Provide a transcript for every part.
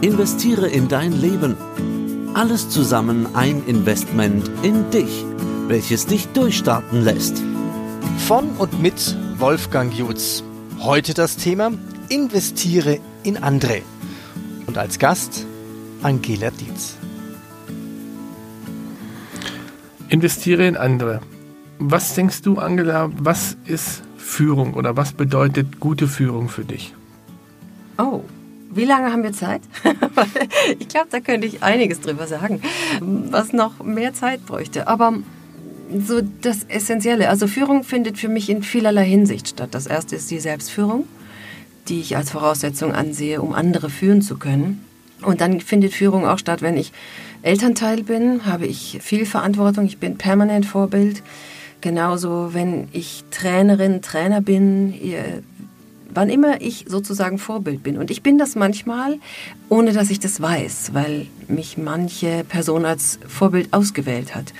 Investiere in dein Leben. Alles zusammen ein Investment in dich, welches dich durchstarten lässt. Von und mit Wolfgang Jutz. Heute das Thema Investiere in andere. Und als Gast Angela Dietz. Investiere in andere. Was denkst du, Angela, was ist Führung oder was bedeutet gute Führung für dich? Oh, wie lange haben wir Zeit? ich glaube, da könnte ich einiges drüber sagen, was noch mehr Zeit bräuchte. Aber so das Essentielle, also Führung findet für mich in vielerlei Hinsicht statt. Das erste ist die Selbstführung, die ich als Voraussetzung ansehe, um andere führen zu können. Und dann findet Führung auch statt, wenn ich Elternteil bin, habe ich viel Verantwortung, ich bin permanent Vorbild. Genauso, wenn ich Trainerin, Trainer bin, wann immer ich sozusagen Vorbild bin. Und ich bin das manchmal, ohne dass ich das weiß, weil mich manche Person als Vorbild ausgewählt hat.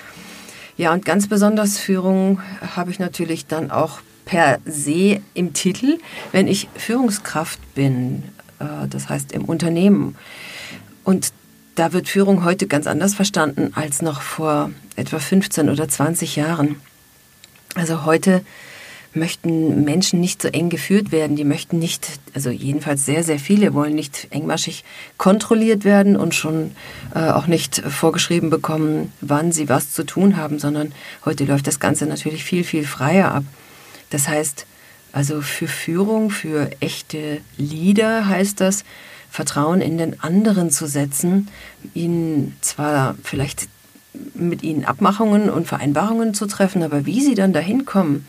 Ja, und ganz besonders Führung habe ich natürlich dann auch per se im Titel, wenn ich Führungskraft bin, äh, das heißt im Unternehmen. Und da wird Führung heute ganz anders verstanden als noch vor etwa 15 oder 20 Jahren. Also heute möchten Menschen nicht so eng geführt werden. Die möchten nicht, also jedenfalls sehr, sehr viele wollen nicht engmaschig kontrolliert werden und schon äh, auch nicht vorgeschrieben bekommen, wann sie was zu tun haben, sondern heute läuft das Ganze natürlich viel, viel freier ab. Das heißt, also für Führung, für echte Leader heißt das, Vertrauen in den anderen zu setzen, ihnen zwar vielleicht mit ihnen Abmachungen und Vereinbarungen zu treffen, aber wie sie dann dahin kommen,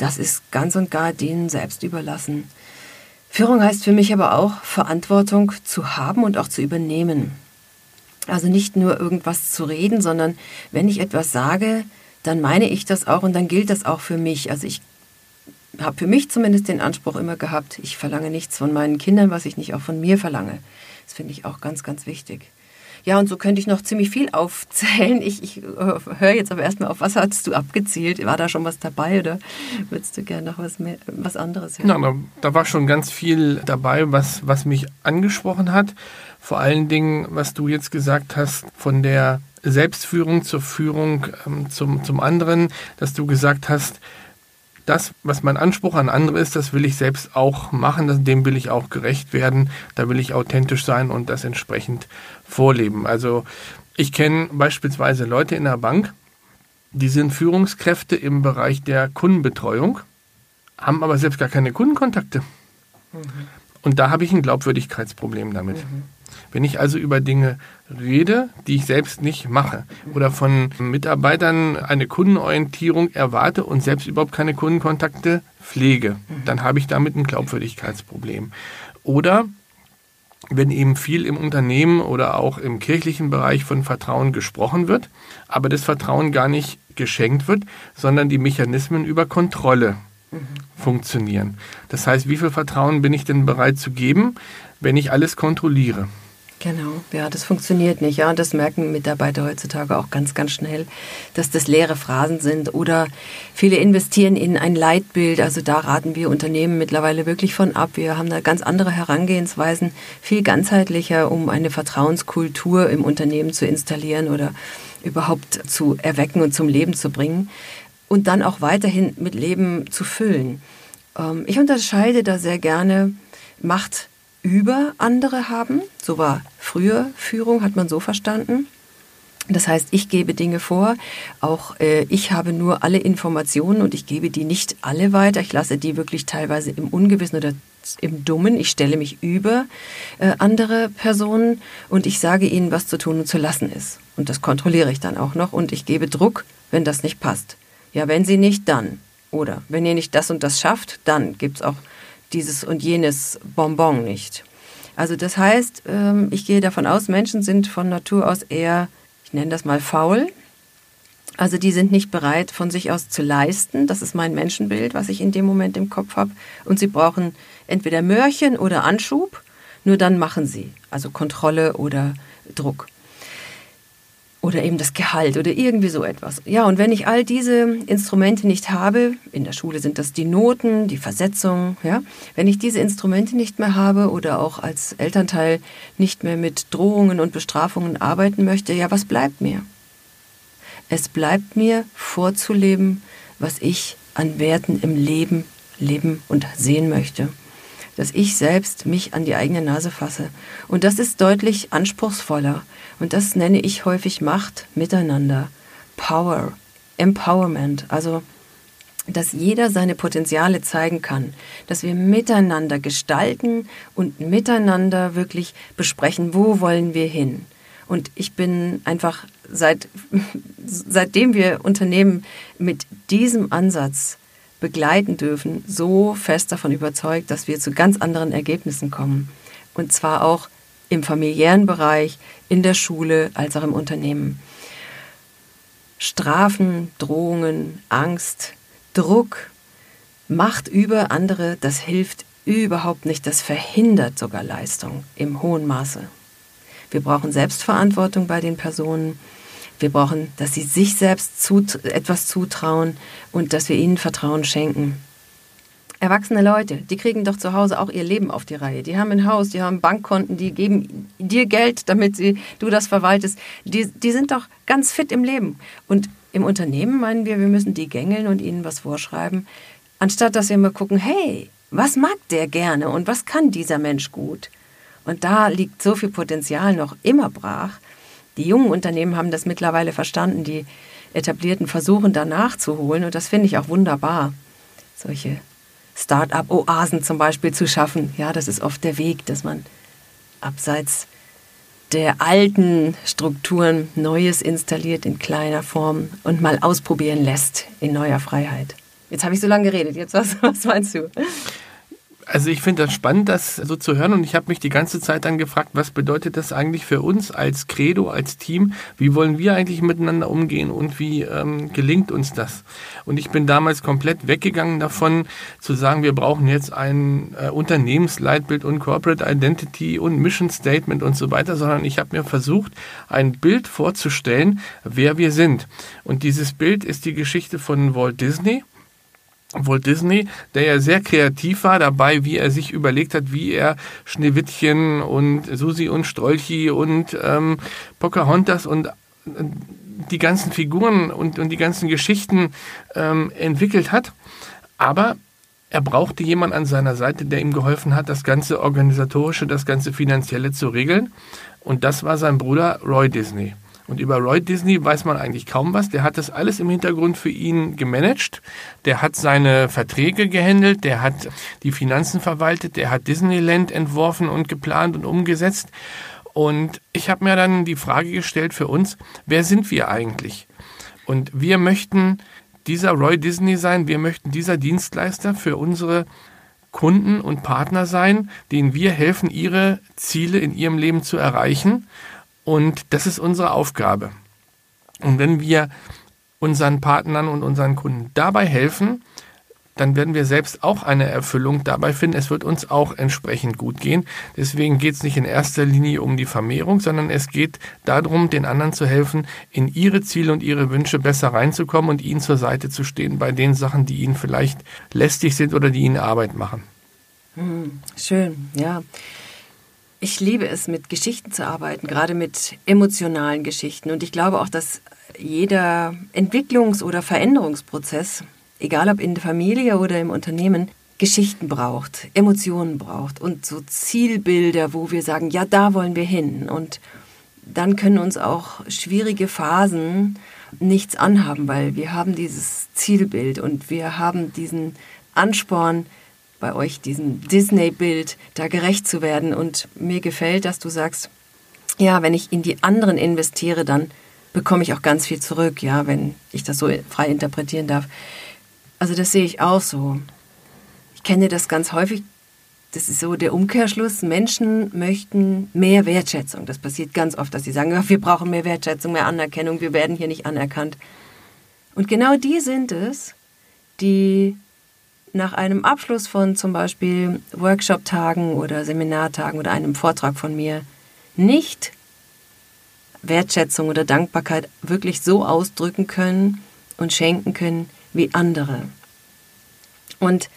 das ist ganz und gar denen selbst überlassen. Führung heißt für mich aber auch, Verantwortung zu haben und auch zu übernehmen. Also nicht nur irgendwas zu reden, sondern wenn ich etwas sage, dann meine ich das auch und dann gilt das auch für mich. Also ich habe für mich zumindest den Anspruch immer gehabt, ich verlange nichts von meinen Kindern, was ich nicht auch von mir verlange. Das finde ich auch ganz, ganz wichtig. Ja, und so könnte ich noch ziemlich viel aufzählen. Ich, ich äh, höre jetzt aber erstmal auf, was hast du abgezielt? War da schon was dabei oder würdest du gerne noch was, mehr, was anderes hören? Ja, da, da war schon ganz viel dabei, was, was mich angesprochen hat. Vor allen Dingen, was du jetzt gesagt hast, von der Selbstführung zur Führung ähm, zum, zum anderen, dass du gesagt hast, das, was mein Anspruch an andere ist, das will ich selbst auch machen, dem will ich auch gerecht werden, da will ich authentisch sein und das entsprechend vorleben. Also ich kenne beispielsweise Leute in der Bank, die sind Führungskräfte im Bereich der Kundenbetreuung, haben aber selbst gar keine Kundenkontakte. Mhm. Und da habe ich ein Glaubwürdigkeitsproblem damit. Mhm. Wenn ich also über Dinge rede, die ich selbst nicht mache oder von Mitarbeitern eine Kundenorientierung erwarte und selbst überhaupt keine Kundenkontakte pflege, dann habe ich damit ein Glaubwürdigkeitsproblem. Oder wenn eben viel im Unternehmen oder auch im kirchlichen Bereich von Vertrauen gesprochen wird, aber das Vertrauen gar nicht geschenkt wird, sondern die Mechanismen über Kontrolle mhm. funktionieren. Das heißt, wie viel Vertrauen bin ich denn bereit zu geben, wenn ich alles kontrolliere? Genau, ja, das funktioniert nicht. Ja, und das merken Mitarbeiter heutzutage auch ganz, ganz schnell, dass das leere Phrasen sind. Oder viele investieren in ein Leitbild. Also da raten wir Unternehmen mittlerweile wirklich von ab. Wir haben da ganz andere Herangehensweisen, viel ganzheitlicher, um eine Vertrauenskultur im Unternehmen zu installieren oder überhaupt zu erwecken und zum Leben zu bringen. Und dann auch weiterhin mit Leben zu füllen. Ähm, ich unterscheide da sehr gerne Macht über andere haben. So war früher Führung, hat man so verstanden. Das heißt, ich gebe Dinge vor, auch äh, ich habe nur alle Informationen und ich gebe die nicht alle weiter. Ich lasse die wirklich teilweise im Ungewissen oder im Dummen. Ich stelle mich über äh, andere Personen und ich sage ihnen, was zu tun und zu lassen ist. Und das kontrolliere ich dann auch noch und ich gebe Druck, wenn das nicht passt. Ja, wenn sie nicht, dann. Oder wenn ihr nicht das und das schafft, dann gibt es auch dieses und jenes Bonbon nicht. Also das heißt, ähm, ich gehe davon aus, Menschen sind von Natur aus eher, ich nenne das mal faul. Also die sind nicht bereit, von sich aus zu leisten. Das ist mein Menschenbild, was ich in dem Moment im Kopf habe. Und sie brauchen entweder Mörchen oder Anschub. Nur dann machen sie. Also Kontrolle oder Druck. Oder eben das Gehalt oder irgendwie so etwas. Ja, und wenn ich all diese Instrumente nicht habe, in der Schule sind das die Noten, die Versetzung, ja, wenn ich diese Instrumente nicht mehr habe oder auch als Elternteil nicht mehr mit Drohungen und Bestrafungen arbeiten möchte, ja, was bleibt mir? Es bleibt mir vorzuleben, was ich an Werten im Leben leben und sehen möchte. Dass ich selbst mich an die eigene Nase fasse. Und das ist deutlich anspruchsvoller. Und das nenne ich häufig Macht miteinander. Power, Empowerment. Also, dass jeder seine Potenziale zeigen kann. Dass wir miteinander gestalten und miteinander wirklich besprechen, wo wollen wir hin. Und ich bin einfach seit, seitdem wir Unternehmen mit diesem Ansatz begleiten dürfen, so fest davon überzeugt, dass wir zu ganz anderen Ergebnissen kommen. Und zwar auch im familiären Bereich, in der Schule als auch im Unternehmen. Strafen, Drohungen, Angst, Druck, Macht über andere, das hilft überhaupt nicht, das verhindert sogar Leistung im hohen Maße. Wir brauchen Selbstverantwortung bei den Personen. Wir brauchen, dass sie sich selbst zut etwas zutrauen und dass wir ihnen Vertrauen schenken. Erwachsene Leute, die kriegen doch zu Hause auch ihr Leben auf die Reihe. Die haben ein Haus, die haben Bankkonten, die geben dir Geld, damit sie, du das verwaltest. Die, die sind doch ganz fit im Leben. Und im Unternehmen meinen wir, wir müssen die gängeln und ihnen was vorschreiben, anstatt dass wir mal gucken, hey, was mag der gerne und was kann dieser Mensch gut? Und da liegt so viel Potenzial noch immer brach. Die jungen Unternehmen haben das mittlerweile verstanden, die etablierten versuchen da nachzuholen und das finde ich auch wunderbar. Solche Start-up-Oasen zum Beispiel zu schaffen, ja, das ist oft der Weg, dass man abseits der alten Strukturen Neues installiert in kleiner Form und mal ausprobieren lässt in neuer Freiheit. Jetzt habe ich so lange geredet, jetzt was, was meinst du? Also ich finde das spannend, das so zu hören und ich habe mich die ganze Zeit dann gefragt, was bedeutet das eigentlich für uns als Credo, als Team? Wie wollen wir eigentlich miteinander umgehen und wie ähm, gelingt uns das? Und ich bin damals komplett weggegangen davon zu sagen, wir brauchen jetzt ein äh, Unternehmensleitbild und Corporate Identity und Mission Statement und so weiter, sondern ich habe mir versucht, ein Bild vorzustellen, wer wir sind. Und dieses Bild ist die Geschichte von Walt Disney Walt Disney, der ja sehr kreativ war dabei, wie er sich überlegt hat, wie er Schneewittchen und Susi und Strolchi und ähm, Pocahontas und äh, die ganzen Figuren und, und die ganzen Geschichten ähm, entwickelt hat. Aber er brauchte jemanden an seiner Seite, der ihm geholfen hat, das ganze organisatorische, das ganze finanzielle zu regeln. Und das war sein Bruder Roy Disney. Und über Roy Disney weiß man eigentlich kaum was. Der hat das alles im Hintergrund für ihn gemanagt. Der hat seine Verträge gehandelt, der hat die Finanzen verwaltet, der hat Disneyland entworfen und geplant und umgesetzt. Und ich habe mir dann die Frage gestellt für uns, wer sind wir eigentlich? Und wir möchten dieser Roy Disney sein, wir möchten dieser Dienstleister für unsere Kunden und Partner sein, denen wir helfen, ihre Ziele in ihrem Leben zu erreichen. Und das ist unsere Aufgabe. Und wenn wir unseren Partnern und unseren Kunden dabei helfen, dann werden wir selbst auch eine Erfüllung dabei finden. Es wird uns auch entsprechend gut gehen. Deswegen geht es nicht in erster Linie um die Vermehrung, sondern es geht darum, den anderen zu helfen, in ihre Ziele und ihre Wünsche besser reinzukommen und ihnen zur Seite zu stehen bei den Sachen, die ihnen vielleicht lästig sind oder die ihnen Arbeit machen. Hm, schön, ja. Ich liebe es, mit Geschichten zu arbeiten, gerade mit emotionalen Geschichten. Und ich glaube auch, dass jeder Entwicklungs- oder Veränderungsprozess, egal ob in der Familie oder im Unternehmen, Geschichten braucht, Emotionen braucht und so Zielbilder, wo wir sagen, ja, da wollen wir hin. Und dann können uns auch schwierige Phasen nichts anhaben, weil wir haben dieses Zielbild und wir haben diesen Ansporn, bei euch diesem Disney-Bild da gerecht zu werden. Und mir gefällt, dass du sagst, ja, wenn ich in die anderen investiere, dann bekomme ich auch ganz viel zurück, ja, wenn ich das so frei interpretieren darf. Also das sehe ich auch so. Ich kenne das ganz häufig. Das ist so der Umkehrschluss. Menschen möchten mehr Wertschätzung. Das passiert ganz oft, dass sie sagen, ja, wir brauchen mehr Wertschätzung, mehr Anerkennung, wir werden hier nicht anerkannt. Und genau die sind es, die nach einem Abschluss von zum Beispiel Workshop-Tagen oder Seminartagen oder einem Vortrag von mir nicht Wertschätzung oder Dankbarkeit wirklich so ausdrücken können und schenken können wie andere. Und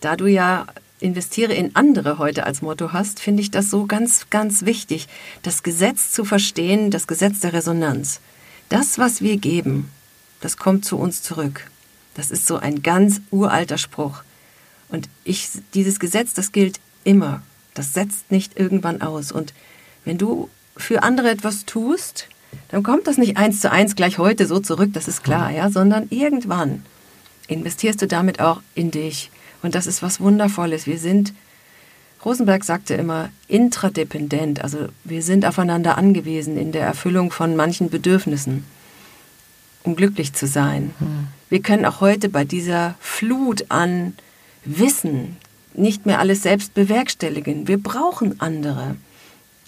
da du ja investiere in andere heute als Motto hast, finde ich das so ganz, ganz wichtig, das Gesetz zu verstehen, das Gesetz der Resonanz. Das, was wir geben, das kommt zu uns zurück. Das ist so ein ganz uralter Spruch. Und ich, dieses Gesetz, das gilt immer. Das setzt nicht irgendwann aus. Und wenn du für andere etwas tust, dann kommt das nicht eins zu eins gleich heute so zurück, das ist klar, ja, sondern irgendwann investierst du damit auch in dich. Und das ist was Wundervolles. Wir sind, Rosenberg sagte immer, intradependent, also wir sind aufeinander angewiesen in der Erfüllung von manchen Bedürfnissen, um glücklich zu sein. Hm. Wir können auch heute bei dieser Flut an Wissen nicht mehr alles selbst bewerkstelligen. Wir brauchen andere.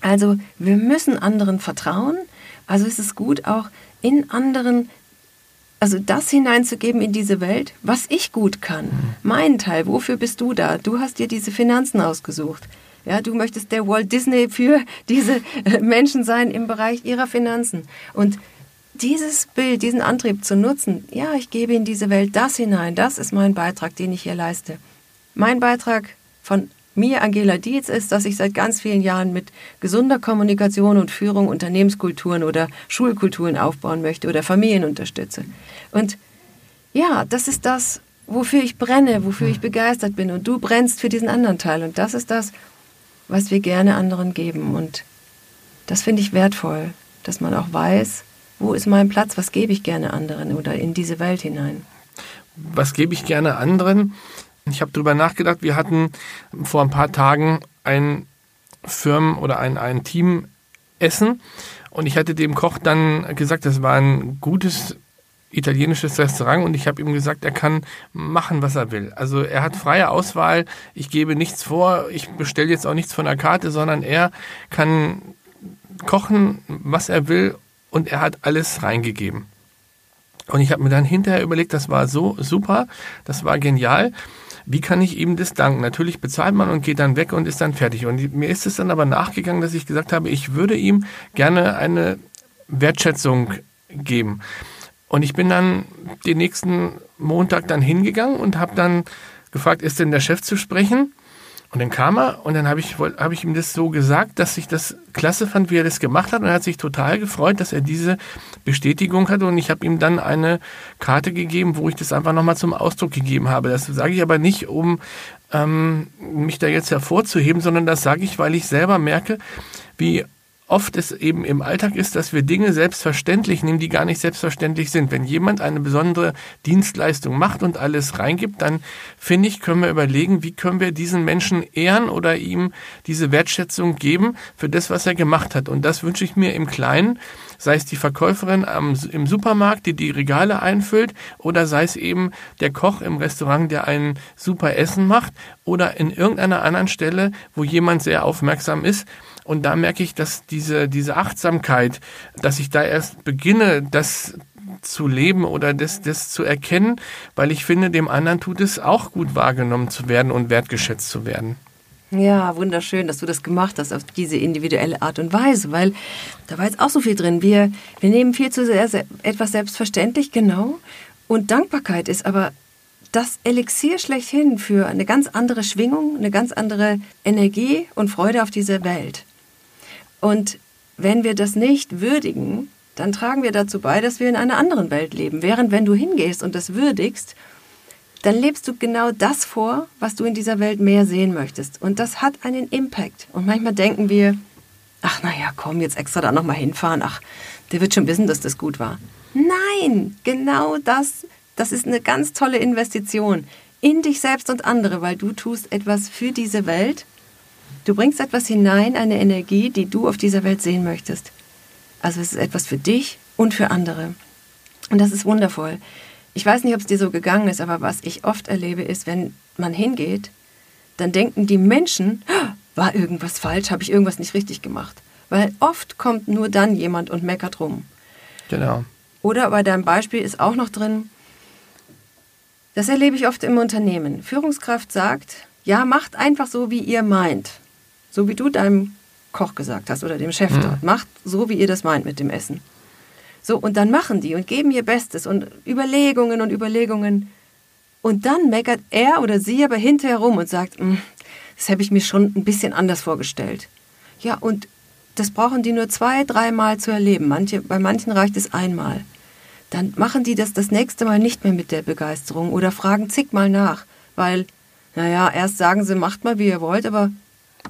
Also wir müssen anderen vertrauen. Also ist es gut, auch in anderen, also das hineinzugeben in diese Welt, was ich gut kann. Mhm. Mein Teil, wofür bist du da? Du hast dir diese Finanzen ausgesucht. Ja, du möchtest der Walt Disney für diese äh, Menschen sein im Bereich ihrer Finanzen. Und dieses Bild, diesen Antrieb zu nutzen, ja, ich gebe in diese Welt das hinein, das ist mein Beitrag, den ich hier leiste. Mein Beitrag von mir, Angela Dietz, ist, dass ich seit ganz vielen Jahren mit gesunder Kommunikation und Führung Unternehmenskulturen oder Schulkulturen aufbauen möchte oder Familien unterstütze. Und ja, das ist das, wofür ich brenne, wofür ich begeistert bin. Und du brennst für diesen anderen Teil. Und das ist das, was wir gerne anderen geben. Und das finde ich wertvoll, dass man auch weiß, wo ist mein Platz, was gebe ich gerne anderen oder in diese Welt hinein. Was gebe ich gerne anderen? Ich habe darüber nachgedacht, wir hatten vor ein paar Tagen ein Firmen- oder ein, ein Teamessen und ich hatte dem Koch dann gesagt, das war ein gutes italienisches Restaurant und ich habe ihm gesagt, er kann machen, was er will. Also er hat freie Auswahl, ich gebe nichts vor, ich bestelle jetzt auch nichts von der Karte, sondern er kann kochen, was er will und er hat alles reingegeben. Und ich habe mir dann hinterher überlegt, das war so super, das war genial. Wie kann ich ihm das danken? Natürlich bezahlt man und geht dann weg und ist dann fertig. Und mir ist es dann aber nachgegangen, dass ich gesagt habe, ich würde ihm gerne eine Wertschätzung geben. Und ich bin dann den nächsten Montag dann hingegangen und habe dann gefragt, ist denn der Chef zu sprechen? Und dann kam er und dann habe ich, hab ich ihm das so gesagt, dass ich das klasse fand, wie er das gemacht hat. Und er hat sich total gefreut, dass er diese Bestätigung hatte. Und ich habe ihm dann eine Karte gegeben, wo ich das einfach nochmal zum Ausdruck gegeben habe. Das sage ich aber nicht, um ähm, mich da jetzt hervorzuheben, sondern das sage ich, weil ich selber merke, wie oft es eben im Alltag ist, dass wir Dinge selbstverständlich nehmen, die gar nicht selbstverständlich sind. Wenn jemand eine besondere Dienstleistung macht und alles reingibt, dann finde ich, können wir überlegen, wie können wir diesen Menschen ehren oder ihm diese Wertschätzung geben für das, was er gemacht hat. Und das wünsche ich mir im Kleinen, sei es die Verkäuferin am, im Supermarkt, die die Regale einfüllt, oder sei es eben der Koch im Restaurant, der ein super Essen macht, oder in irgendeiner anderen Stelle, wo jemand sehr aufmerksam ist und da merke ich, dass diese, diese Achtsamkeit, dass ich da erst beginne, das zu leben oder das, das zu erkennen, weil ich finde, dem anderen tut es auch gut wahrgenommen zu werden und wertgeschätzt zu werden. Ja, wunderschön, dass du das gemacht hast auf diese individuelle Art und Weise, weil da war jetzt auch so viel drin. Wir, wir nehmen viel zu sehr etwas selbstverständlich, genau. Und Dankbarkeit ist aber das Elixier schlechthin für eine ganz andere Schwingung, eine ganz andere Energie und Freude auf diese Welt. Und wenn wir das nicht würdigen, dann tragen wir dazu bei, dass wir in einer anderen Welt leben. Während wenn du hingehst und das würdigst, dann lebst du genau das vor, was du in dieser Welt mehr sehen möchtest. Und das hat einen Impact. Und manchmal denken wir, ach naja, komm, jetzt extra da nochmal hinfahren. Ach, der wird schon wissen, dass das gut war. Nein, genau das, das ist eine ganz tolle Investition in dich selbst und andere, weil du tust etwas für diese Welt Du bringst etwas hinein, eine Energie, die du auf dieser Welt sehen möchtest. Also es ist etwas für dich und für andere. Und das ist wundervoll. Ich weiß nicht, ob es dir so gegangen ist, aber was ich oft erlebe, ist, wenn man hingeht, dann denken die Menschen, war irgendwas falsch, habe ich irgendwas nicht richtig gemacht. Weil oft kommt nur dann jemand und meckert rum. Genau. Oder bei deinem Beispiel ist auch noch drin, das erlebe ich oft im Unternehmen. Führungskraft sagt, ja, macht einfach so, wie ihr meint so wie du deinem Koch gesagt hast oder dem Chef mhm. dort. Macht so, wie ihr das meint mit dem Essen. So, und dann machen die und geben ihr Bestes und Überlegungen und Überlegungen. Und dann meckert er oder sie aber hinterher rum und sagt, hm, das habe ich mir schon ein bisschen anders vorgestellt. Ja, und das brauchen die nur zwei, dreimal zu erleben. Manche, bei manchen reicht es einmal. Dann machen die das das nächste Mal nicht mehr mit der Begeisterung oder fragen zigmal nach, weil, naja, erst sagen sie, macht mal, wie ihr wollt, aber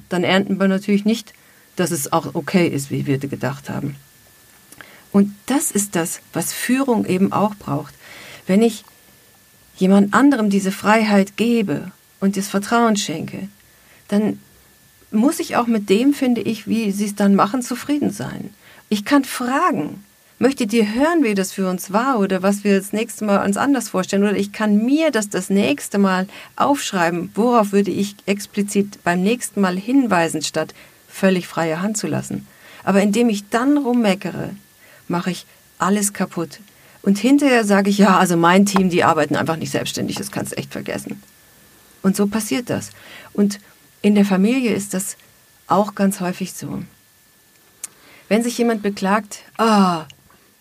dann ernten wir natürlich nicht, dass es auch okay ist, wie wir gedacht haben. Und das ist das, was Führung eben auch braucht. Wenn ich jemand anderem diese Freiheit gebe und das Vertrauen schenke, dann muss ich auch mit dem, finde ich, wie sie es dann machen, zufrieden sein. Ich kann fragen, möchtet ihr hören, wie das für uns war oder was wir das nächste Mal uns anders vorstellen? Oder ich kann mir das das nächste Mal aufschreiben, worauf würde ich explizit beim nächsten Mal hinweisen, statt völlig freie Hand zu lassen. Aber indem ich dann rummeckere, mache ich alles kaputt. Und hinterher sage ich, ja, also mein Team, die arbeiten einfach nicht selbstständig, das kannst du echt vergessen. Und so passiert das. Und in der Familie ist das auch ganz häufig so. Wenn sich jemand beklagt, ah,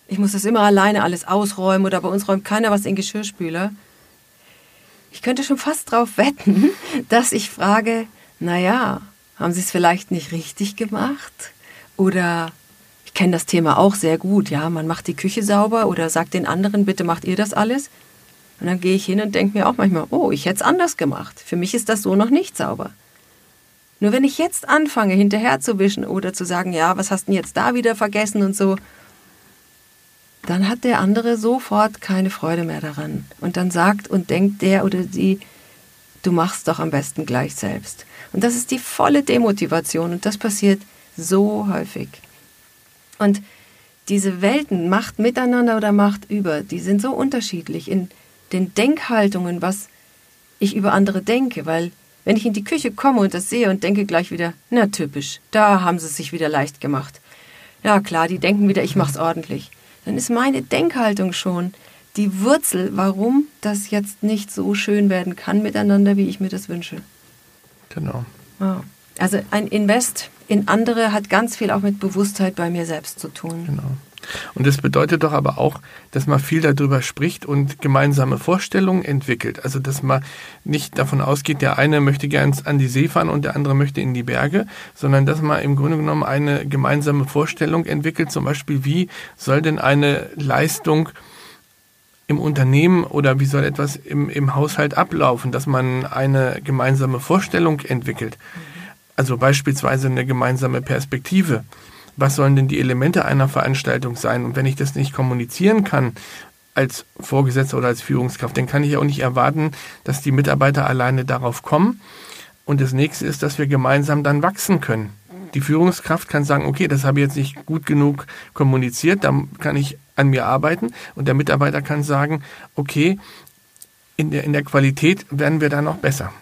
ich muss das immer alleine alles ausräumen oder bei uns räumt keiner was in Geschirrspüler, ich könnte schon fast darauf wetten, dass ich frage, naja, haben Sie es vielleicht nicht richtig gemacht? Oder ich kenne das Thema auch sehr gut, ja, man macht die Küche sauber oder sagt den anderen, bitte macht ihr das alles. Und dann gehe ich hin und denke mir auch manchmal, oh, ich hätte es anders gemacht. Für mich ist das so noch nicht sauber. Nur wenn ich jetzt anfange, hinterher zu wischen oder zu sagen, ja, was hast du denn jetzt da wieder vergessen und so, dann hat der andere sofort keine Freude mehr daran. Und dann sagt und denkt der oder die, du machst doch am besten gleich selbst. Und das ist die volle Demotivation und das passiert so häufig. Und diese Welten, Macht miteinander oder Macht über, die sind so unterschiedlich in den Denkhaltungen, was ich über andere denke, weil wenn ich in die Küche komme und das sehe und denke gleich wieder, na typisch, da haben sie es sich wieder leicht gemacht. Ja klar, die denken wieder, ich mach's ordentlich. Dann ist meine Denkhaltung schon die Wurzel, warum das jetzt nicht so schön werden kann miteinander, wie ich mir das wünsche. Genau. Ja. Also ein Invest in andere hat ganz viel auch mit Bewusstheit bei mir selbst zu tun. Genau. Und das bedeutet doch aber auch, dass man viel darüber spricht und gemeinsame Vorstellungen entwickelt. Also dass man nicht davon ausgeht, der eine möchte gern an die See fahren und der andere möchte in die Berge, sondern dass man im Grunde genommen eine gemeinsame Vorstellung entwickelt, zum Beispiel, wie soll denn eine Leistung im Unternehmen oder wie soll etwas im, im Haushalt ablaufen, dass man eine gemeinsame Vorstellung entwickelt. Also beispielsweise eine gemeinsame Perspektive was sollen denn die Elemente einer Veranstaltung sein? Und wenn ich das nicht kommunizieren kann als Vorgesetzter oder als Führungskraft, dann kann ich auch nicht erwarten, dass die Mitarbeiter alleine darauf kommen. Und das nächste ist, dass wir gemeinsam dann wachsen können. Die Führungskraft kann sagen, okay, das habe ich jetzt nicht gut genug kommuniziert, da kann ich an mir arbeiten. Und der Mitarbeiter kann sagen, okay, in der, in der Qualität werden wir da noch besser.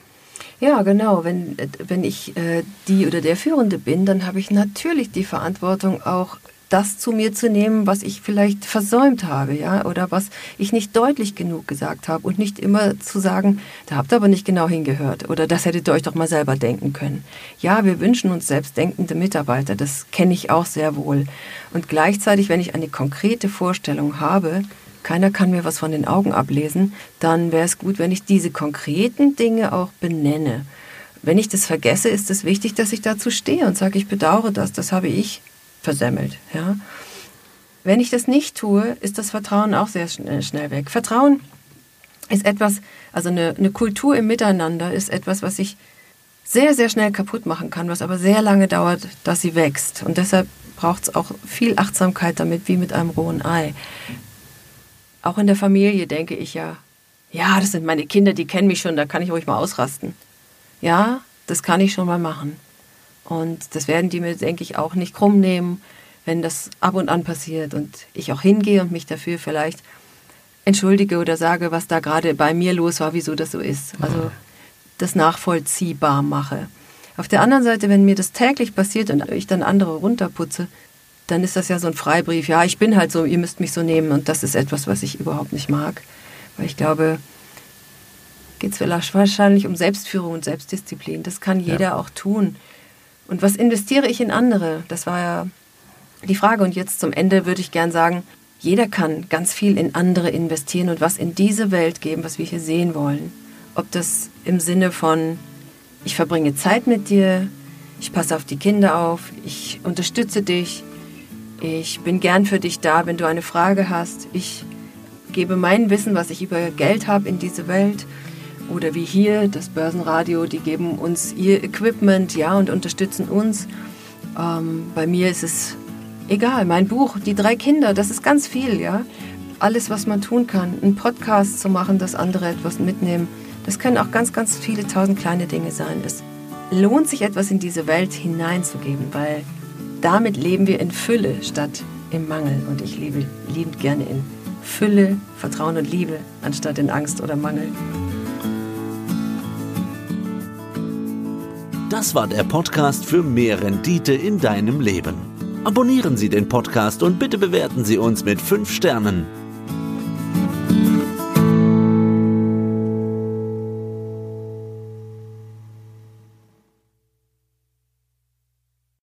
Ja, genau. Wenn, wenn ich äh, die oder der Führende bin, dann habe ich natürlich die Verantwortung auch das zu mir zu nehmen, was ich vielleicht versäumt habe, ja, oder was ich nicht deutlich genug gesagt habe und nicht immer zu sagen, da habt ihr aber nicht genau hingehört oder das hättet ihr euch doch mal selber denken können. Ja, wir wünschen uns selbstdenkende Mitarbeiter, das kenne ich auch sehr wohl. Und gleichzeitig, wenn ich eine konkrete Vorstellung habe, keiner kann mir was von den Augen ablesen, dann wäre es gut, wenn ich diese konkreten Dinge auch benenne. Wenn ich das vergesse, ist es wichtig, dass ich dazu stehe und sage, ich bedauere das, das habe ich versemmelt. Ja? Wenn ich das nicht tue, ist das Vertrauen auch sehr schnell weg. Vertrauen ist etwas, also eine, eine Kultur im Miteinander ist etwas, was ich sehr, sehr schnell kaputt machen kann, was aber sehr lange dauert, dass sie wächst. Und deshalb braucht es auch viel Achtsamkeit damit, wie mit einem rohen Ei. Auch in der Familie denke ich ja, ja, das sind meine Kinder, die kennen mich schon, da kann ich ruhig mal ausrasten. Ja, das kann ich schon mal machen. Und das werden die mir, denke ich, auch nicht krumm nehmen, wenn das ab und an passiert und ich auch hingehe und mich dafür vielleicht entschuldige oder sage, was da gerade bei mir los war, wieso das so ist. Also das nachvollziehbar mache. Auf der anderen Seite, wenn mir das täglich passiert und ich dann andere runterputze, dann ist das ja so ein Freibrief. Ja, ich bin halt so, ihr müsst mich so nehmen. Und das ist etwas, was ich überhaupt nicht mag. Weil ich glaube, geht es wahrscheinlich um Selbstführung und Selbstdisziplin. Das kann jeder ja. auch tun. Und was investiere ich in andere? Das war ja die Frage. Und jetzt zum Ende würde ich gern sagen, jeder kann ganz viel in andere investieren und was in diese Welt geben, was wir hier sehen wollen. Ob das im Sinne von, ich verbringe Zeit mit dir, ich passe auf die Kinder auf, ich unterstütze dich, ich bin gern für dich da, wenn du eine Frage hast, ich gebe mein Wissen, was ich über Geld habe, in diese Welt. Oder wie hier, das Börsenradio, die geben uns ihr Equipment, ja, und unterstützen uns. Ähm, bei mir ist es egal, mein Buch, die drei Kinder, das ist ganz viel, ja. Alles, was man tun kann, einen Podcast zu machen, dass andere etwas mitnehmen, das können auch ganz, ganz viele tausend kleine Dinge sein. Es lohnt sich etwas in diese Welt hineinzugeben, weil damit leben wir in Fülle statt im Mangel. Und ich lebe liebend gerne in Fülle, Vertrauen und Liebe, anstatt in Angst oder Mangel. Das war der Podcast für mehr Rendite in deinem Leben. Abonnieren Sie den Podcast und bitte bewerten Sie uns mit 5 Sternen.